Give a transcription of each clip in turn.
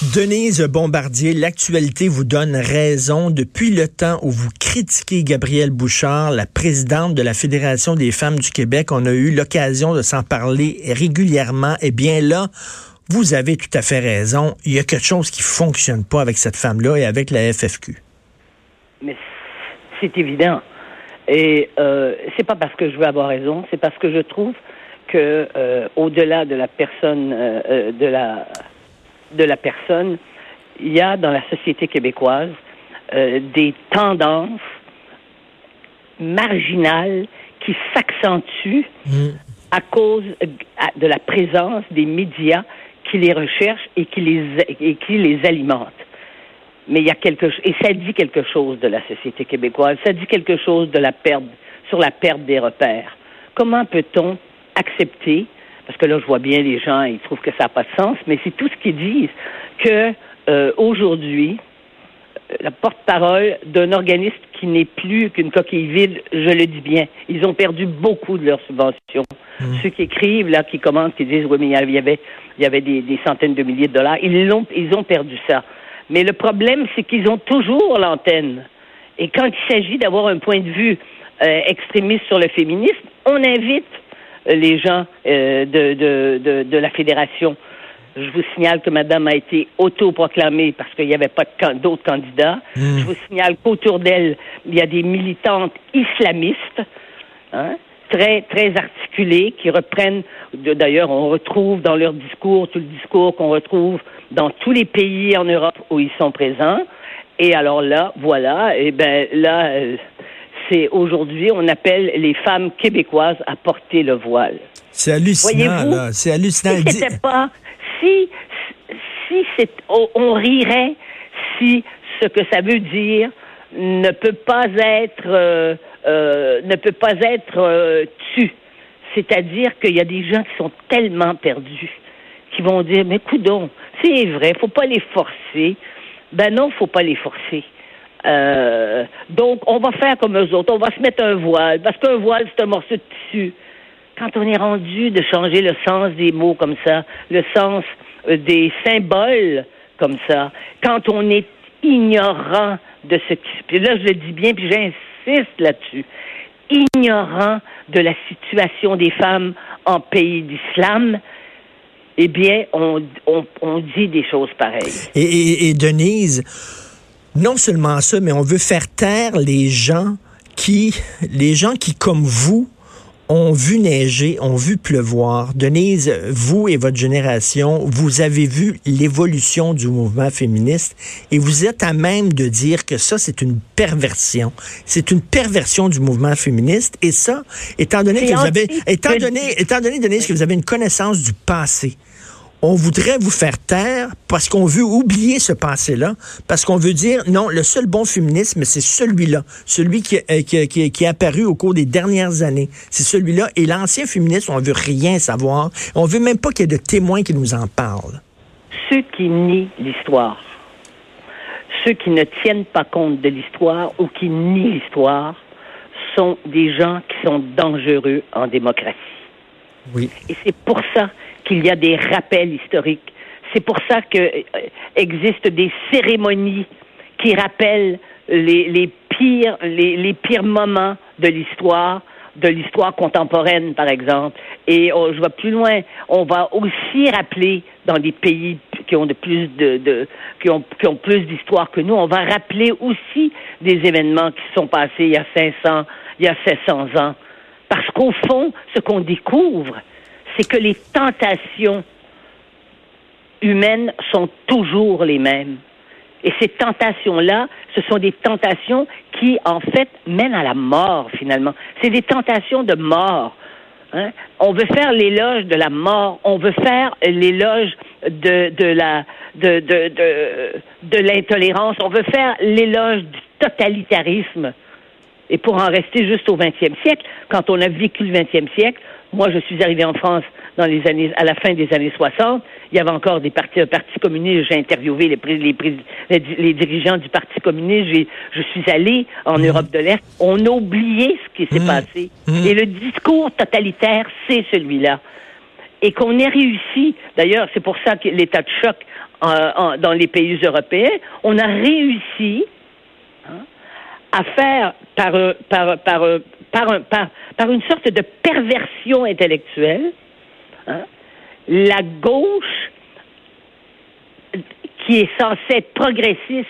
Denise Bombardier, l'actualité vous donne raison. Depuis le temps où vous critiquez Gabrielle Bouchard, la présidente de la Fédération des femmes du Québec, on a eu l'occasion de s'en parler régulièrement. Eh bien là, vous avez tout à fait raison. Il y a quelque chose qui fonctionne pas avec cette femme-là et avec la FFQ. Mais c'est évident. Et euh, c'est pas parce que je veux avoir raison, c'est parce que je trouve que euh, au-delà de la personne, euh, euh de la de la personne, il y a dans la société québécoise euh, des tendances marginales qui s'accentuent mm. à cause de la présence des médias qui les recherchent et qui les, et qui les alimentent. Mais il y a quelque et ça dit quelque chose de la société québécoise, ça dit quelque chose de la perte, sur la perte des repères. Comment peut-on accepter parce que là, je vois bien les gens, ils trouvent que ça n'a pas de sens, mais c'est tout ce qu'ils disent, que euh, aujourd'hui, euh, la porte-parole d'un organisme qui n'est plus qu'une coquille vide, je le dis bien, ils ont perdu beaucoup de leurs subventions. Mmh. Ceux qui écrivent, là, qui commentent, qui disent, oui, mais il y avait, il y avait des, centaines de milliers de dollars, ils ont, ils ont perdu ça. Mais le problème, c'est qu'ils ont toujours l'antenne. Et quand il s'agit d'avoir un point de vue euh, extrémiste sur le féminisme, on invite les gens euh, de, de, de, la fédération. Je vous signale que madame a été autoproclamée parce qu'il n'y avait pas d'autres candidats. Hmm. Je vous signale qu'autour d'elle, il y a des militantes islamistes, hein, très, très articulées, qui reprennent, d'ailleurs, on retrouve dans leur discours tout le discours qu'on retrouve dans tous les pays en Europe où ils sont présents. Et alors là, voilà, et ben là, euh, c'est aujourd'hui, on appelle les femmes québécoises à porter le voile. C'est hallucinant, là. C'est hallucinant. Si c'était pas, si, si c'est, on rirait si ce que ça veut dire ne peut pas être, euh, euh, ne peut pas être euh, tu. C'est-à-dire qu'il y a des gens qui sont tellement perdus, qui vont dire, mais coudon, c'est vrai, faut pas les forcer. Ben non, faut pas les forcer. Euh, donc, on va faire comme eux autres. On va se mettre un voile, parce qu'un voile, c'est un morceau de tissu. Quand on est rendu de changer le sens des mots comme ça, le sens euh, des symboles comme ça, quand on est ignorant de ce qui... Puis là, je le dis bien, puis j'insiste là-dessus. Ignorant de la situation des femmes en pays d'islam, eh bien, on, on, dit des choses pareilles. et Denise, non seulement ça, mais on veut faire taire les gens qui, les gens qui, comme vous, ont vu neiger, ont vu pleuvoir. Denise, vous et votre génération, vous avez vu l'évolution du mouvement féministe et vous êtes à même de dire que ça, c'est une perversion. C'est une perversion du mouvement féministe et ça, étant donné que vous avez, étant donné, étant donné, Denise, que vous avez une connaissance du passé, on voudrait vous faire taire parce qu'on veut oublier ce passé-là, parce qu'on veut dire non, le seul bon féminisme, c'est celui-là, celui qui, euh, qui, qui, qui, est apparu au cours des dernières années. C'est celui-là. Et l'ancien féminisme, on veut rien savoir. On veut même pas qu'il y ait de témoins qui nous en parlent. Ceux qui nient l'histoire, ceux qui ne tiennent pas compte de l'histoire ou qui nient l'histoire, sont des gens qui sont dangereux en démocratie. Oui. Et c'est pour ça qu'il y a des rappels historiques. C'est pour ça qu'existent euh, des cérémonies qui rappellent les, pires, les, pires moments de l'histoire, de l'histoire contemporaine, par exemple. Et oh, je vais plus loin. On va aussi rappeler dans des pays qui ont de plus de, qui ont qui ont plus d'histoire que nous, on va rappeler aussi des événements qui sont passés il y a 500, il y a 700 ans. Parce qu'au fond, ce qu'on découvre, c'est que les tentations humaines sont toujours les mêmes. Et ces tentations-là, ce sont des tentations qui, en fait, mènent à la mort, finalement. C'est des tentations de mort. Hein? On veut faire l'éloge de la mort, on veut faire l'éloge de, l'intolérance, on veut faire l'éloge du totalitarisme. Et pour en rester juste au 20e siècle, quand on a vécu le 20e siècle, moi, je suis arrivé en France dans les années, à la fin des années 60. Il y avait encore des partis, un parti communiste. J'ai interviewé les, les, les, dirigeants du Parti communiste. Je suis allé en mmh. Europe de l'Est. On a oublié ce qui s'est mmh. passé. Mmh. Et le discours totalitaire, c'est celui-là. Et qu'on ait réussi, d'ailleurs, c'est pour ça que l'état de choc dans les pays européens, on a réussi hein, à faire par, par, par, par, par, par, une sorte de perversion intellectuelle hein, la gauche qui est censée être progressiste,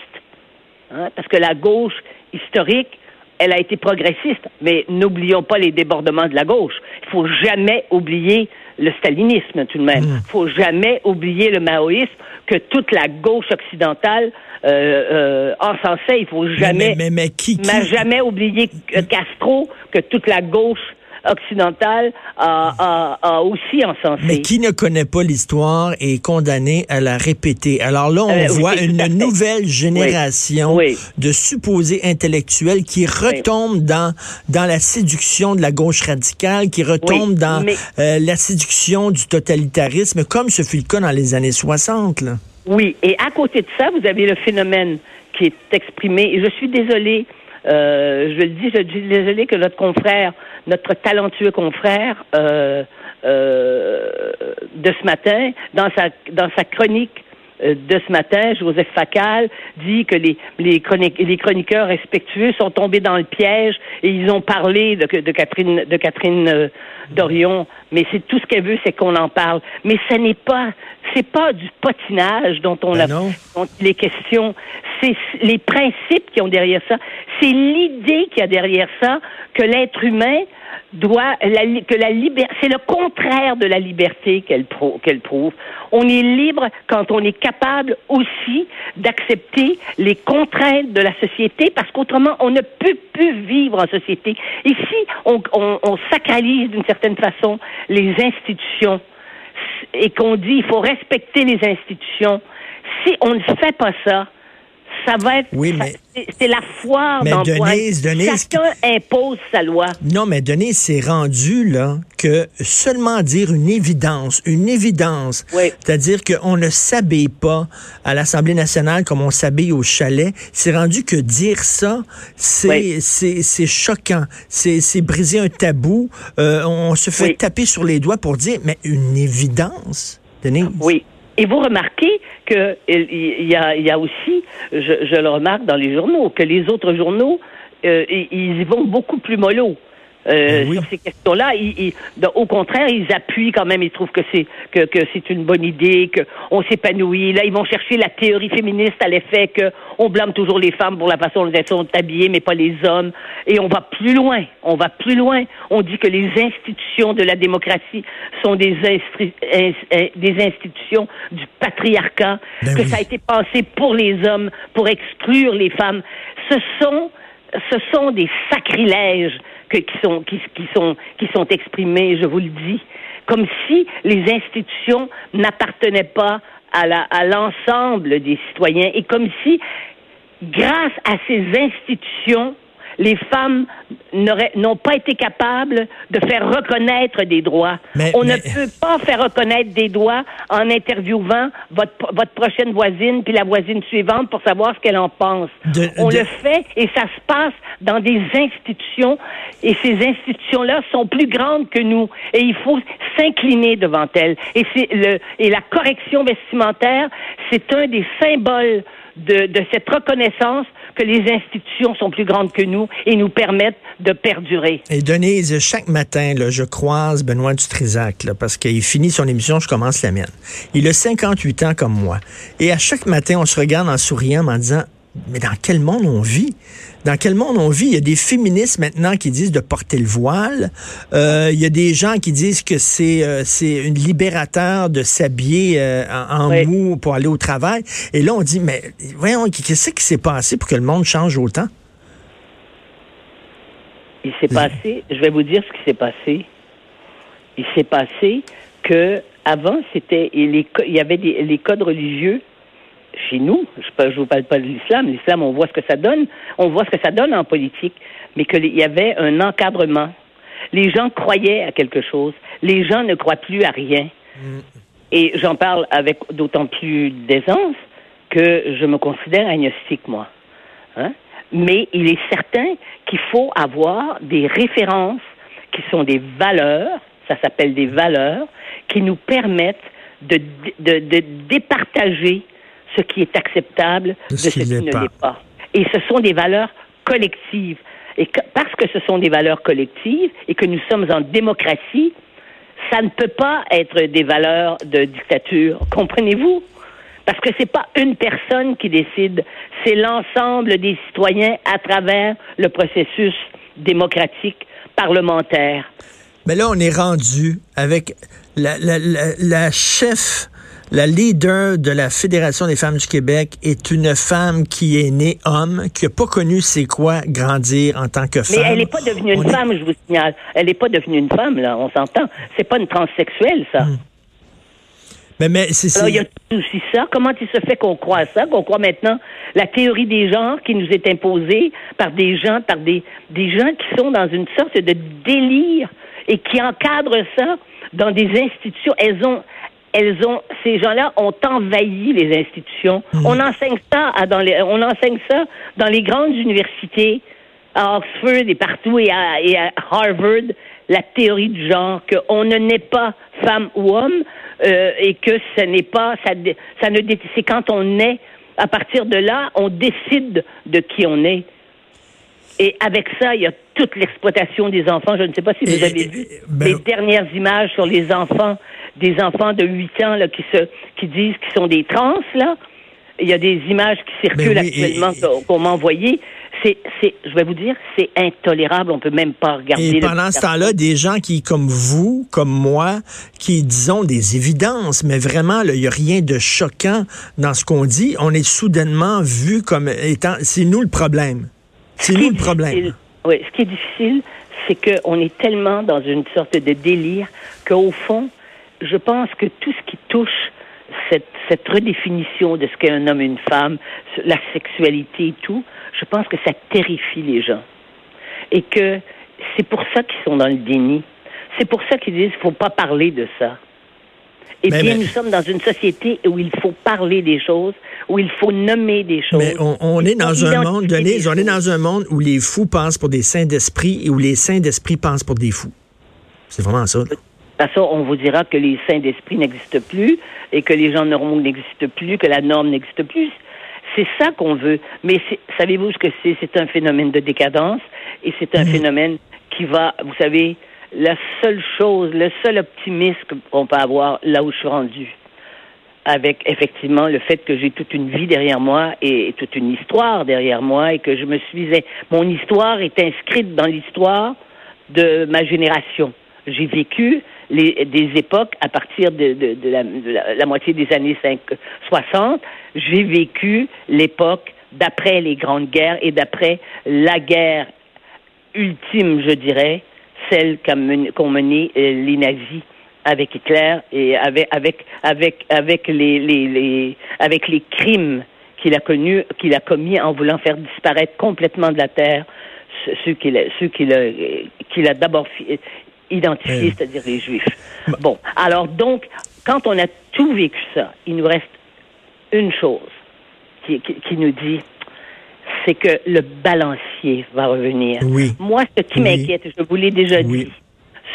hein, parce que la gauche historique, elle a été progressiste, mais n'oublions pas les débordements de la gauche. Il faut jamais oublier le stalinisme tout de même. Il mm. faut jamais oublier le maoïsme que toute la gauche occidentale euh, euh, encensait. Il faut jamais, mais, mais, qui, jamais oublier Castro que toute la gauche occidentale a, a, aussi encensé. Mais qui ne connaît pas l'histoire est condamné à la répéter? Alors là, on euh, voit une nouvelle génération de supposés intellectuels qui retombent dans, dans la séduction de la gauche radicale, qui retombent dans euh, la séduction du totalitarisme, comme ce fut le cas dans les années 60. Là. Oui, et à côté de ça, vous avez le phénomène qui est exprimé, et je suis désolée, euh, je le dis, je suis désolée que notre confrère notre talentueux confrère euh, euh, de ce matin, dans sa, dans sa chronique euh, de ce matin, Joseph Facal dit que les, les, les chroniqueurs respectueux sont tombés dans le piège et ils ont parlé de, de Catherine, de Catherine Dorion. Mais c'est tout ce qu'elle veut, c'est qu'on en parle. Mais ce n'est pas, c'est pas du potinage dont on ben a, dont les questions. C'est les principes qui ont derrière ça. C'est l'idée qui a derrière ça que l'être humain c'est le contraire de la liberté qu'elle prouve. On est libre quand on est capable aussi d'accepter les contraintes de la société, parce qu'autrement on ne peut plus vivre en société. On, on, on sacralise d'une certaine façon les institutions et qu'on dit il faut respecter les institutions. Si on ne fait pas ça, ça va être. Oui, mais. C'est la foire mais Denise, Denise, Chacun impose sa loi. Non, mais Denise, c'est rendu, là, que seulement dire une évidence, une évidence, c'est-à-dire qu'on ne s'habille pas à l'Assemblée nationale comme on s'habille au chalet, c'est rendu que dire ça, c'est c'est choquant. C'est briser un tabou. Euh, on se fait taper sur les doigts pour dire, mais une évidence, Denise? Oui. Et vous remarquez qu'il y a, y a aussi, je, le remarque dans les journaux, que les autres journaux, euh, ils y vont beaucoup plus mollo. Euh, ben sur ces questions-là. au contraire, ils appuient quand même. Ils trouvent que c'est que, que c'est une bonne idée, qu'on s'épanouit. Là, ils vont chercher la théorie féministe à l'effet qu'on blâme toujours les femmes pour la façon dont elles sont habillées, mais pas les hommes. Et on va plus loin. On va plus loin. On dit que les institutions de la démocratie sont des, des institutions du patriarcat, ben que ça a été pensé pour les hommes, pour exclure les femmes. Ce sont ce sont des sacrilèges qui sont qui, qui sont qui sont exprimés, je vous le dis, comme si les institutions n'appartenaient pas à à l'ensemble des citoyens et comme si grâce à ces institutions les femmes n'ont pas été capables de faire reconnaître des droits. On ne peut pas faire reconnaître des droits en interviewant votre, votre prochaine voisine puis la voisine suivante pour savoir ce qu'elle en pense. On le fait et ça se passe dans des institutions et ces institutions-là sont plus grandes que nous et il faut s'incliner devant elles. Et le et la correction vestimentaire, c'est un des symboles de, de cette reconnaissance que les institutions sont plus grandes que nous et nous permettent de perdurer. Et Denise, chaque matin, là, je croise Benoît Dutrisac, là, parce qu'il finit son émission, je commence la mienne. Il a 58 ans comme moi. Et à chaque matin, on se regarde en souriant, en disant, mais dans quel monde on vit? Dans quel monde on vit? Il y a des féministes maintenant qui disent de porter le voile. Euh, il y a des gens qui disent que c'est euh, c'est une libérateur de s'habiller euh, en, mou pour aller au travail. Et là, on dit, mais voyons, qu'est-ce qui s'est passé pour que le monde change autant? Il s'est passé, je vais vous dire ce qui s'est passé. Il s'est passé que avant, c'était il y avait des, les codes religieux chez nous, je ne vous parle pas de l'islam, l'islam, on voit ce que ça donne, on voit ce que ça donne en politique, mais qu'il y avait un encadrement. Les gens croyaient à quelque chose, les gens ne croient plus à rien. Mm. Et j'en parle avec d'autant plus d'aisance que je me considère agnostique, moi. Hein? Mais il est certain qu'il faut avoir des références qui sont des valeurs, ça s'appelle des valeurs, qui nous permettent de, de, de départager ce qui est acceptable de ce, qui, ne l'est pas. Et ce sont des valeurs collectives. Et parce que ce sont des valeurs collectives et que nous sommes en démocratie, ça ne peut pas être des valeurs de dictature. Comprenez-vous? Parce que c'est pas une personne qui décide, c'est l'ensemble des citoyens à travers le processus démocratique parlementaire. Mais là, on est rendu avec la, la, la chef la leader de la Fédération des femmes du Québec est une femme qui est née homme, qui n'a pas connu c'est quoi grandir en tant que femme. Mais elle n'est pas devenue une femme, je vous signale. Elle n'est pas devenue une femme, là, on s'entend. C'est pas une transsexuelle, ça. Hmm. Mais, mais c'est Alors, il y a aussi ça. Comment il se fait qu'on croit à ça, qu'on croit maintenant la théorie des genres qui nous est imposée par des gens, par des, des gens qui sont dans une sorte de délire et qui encadrent ça dans des institutions. Elles ont, elles ont, ces gens-là ont envahi les institutions. Hmm. On enseigne ça dans les, on enseigne ça dans les grandes universités, à Oxford et partout et à, et à Harvard, la théorie du genre qu'on ne naît pas femme ou homme euh, et que ce n'est pas, ça, ça ne, c'est quand on est, à partir de là, on décide de qui on est. Et avec ça, il y a toute l'exploitation des enfants. Je ne sais pas si vous avez vu ben les dernières images sur les enfants des enfants de 8 ans là, qui, se, qui disent qu'ils sont des trans, là. Il y a des images qui circulent ben actuellement qu'on m'a envoyées. C'est, c'est, je vais vous dire, c'est intolérable. On peut même pas regarder. Et pendant ce temps-là, des gens qui, comme vous, comme moi, qui disons des évidences, mais vraiment, il n'y a rien de choquant dans ce qu'on dit. On est soudainement vu comme étant, c'est nous le problème. C'est nous le problème. Oui, ce qui est difficile, c'est qu'on est tellement dans une sorte de délire qu'au fond, je pense que tout ce qui touche cette, cette redéfinition de ce qu'est un homme et une femme, la sexualité et tout, je pense que ça terrifie les gens. Et que c'est pour ça qu'ils sont dans le déni. C'est pour ça qu'ils disent qu'il ne faut pas parler de ça. Eh bien, nous sommes dans une société où il faut parler des choses, où il faut nommer des choses. Mais on, est dans un monde, Denise, on est dans un monde où les fous pensent pour des saints d'esprit et où les saints d'esprit pensent pour des fous. C'est vraiment ça. Parce on vous dira que les saints d'esprit n'existent plus et que les gens normaux n'existent plus, que la norme n'existe plus. C'est ça qu'on veut. Mais savez-vous ce que c'est? C'est un phénomène de décadence et c'est un mmh. phénomène qui va, vous savez, la seule chose, le seul optimisme qu'on peut avoir là où je suis rendu, avec effectivement le fait que j'ai toute une vie derrière moi et toute une histoire derrière moi et que je me suis mon histoire est inscrite dans l'histoire de ma génération. J'ai vécu des époques à partir de, la, la, moitié des années 5, 60. J'ai vécu l'époque d'après les grandes guerres et d'après la guerre ultime, je dirais, celle qu'ont mené euh, les nazis avec Hitler et avec avec avec avec les, les, les avec les crimes qu'il a connus qu'il a commis en voulant faire disparaître complètement de la terre ceux qu'il a ceux qu'il a qu'il a d'abord identifiés c'est-à-dire les juifs. Bon, alors donc quand on a tout vécu ça, il nous reste une chose qui, qui, qui nous dit c'est que le balancier va revenir. Oui. Moi, ce qui m'inquiète, je vous l'ai déjà dit,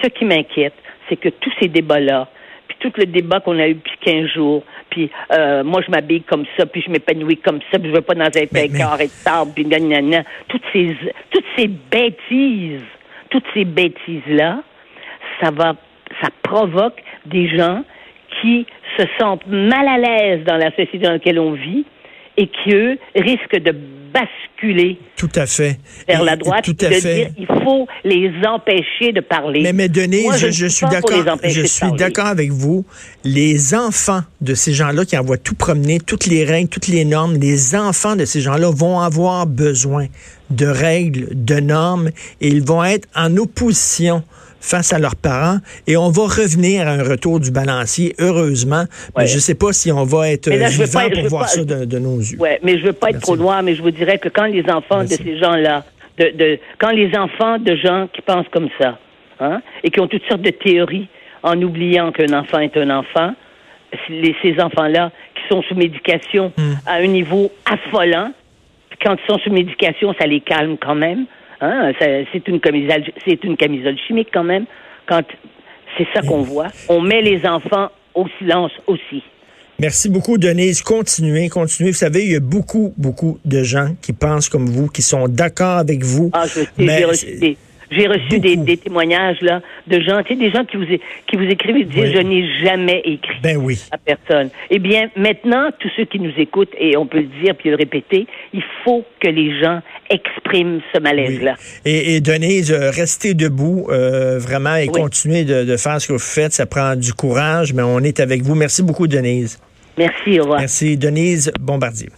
ce qui m'inquiète, c'est que tous ces débats-là, puis tout le débat qu'on a eu depuis 15 jours, puis euh, moi je m'habille comme ça, puis je m'épanouis comme ça, puis je veux pas dans un mais, carré de sable, puis nanana, toutes ces toutes ces bêtises, toutes ces bêtises-là, ça va ça provoque des gens qui se sentent mal à l'aise dans la société dans laquelle on vit et qui, eux, risquent de basculer tout à fait vers la droite tout à de fait. dire il faut les empêcher de parler. Mais, mais Denise, je, je, suis d'accord. Je suis d'accord avec vous. Les enfants de ces gens-là qui envoient tout promener, toutes les règles, toutes les normes, les enfants de ces gens-là vont avoir besoin de règles, de normes, et ils vont être en opposition face à leurs parents et on va revenir à un retour du balancier, heureusement. Mais je ne sais pas si on va être vivant pour voir ça de, nos yeux. Oui, mais je ne veux pas être trop noir, mais je vous dirais que quand les enfants de ces gens-là, de, de, quand les enfants de gens qui pensent comme ça, hein, et qui ont toutes sortes de théories en oubliant qu'un enfant est un enfant, les, ces enfants-là qui sont sous médication hmm. à un niveau affolant, quand ils sont sous médication, ça les calme quand même. Hein, c'est une camisole, c'est une camisole chimique quand même. Quand c'est ça qu'on voit, on met les enfants au silence aussi. Merci beaucoup, Denise. Continuez, continuez. Vous savez, il y a beaucoup, beaucoup de gens qui pensent comme vous, qui sont d'accord avec vous. Ah, je sais, j'ai reçu des, témoignages là de gens, tu sais, des gens qui vous qui vous écrivent et disent je n'ai jamais écrit ben oui. à personne. Eh bien, maintenant, tous ceux qui nous écoutent et on peut le dire puis le répéter, il faut que les gens expriment ce malaise-là. Et, et, Denise, euh, restez debout euh, vraiment et continuez de, de faire ce que vous faites. Ça prend du courage, mais on est avec vous. Merci beaucoup, Denise. Merci, au revoir. Merci, Denise Bombardier.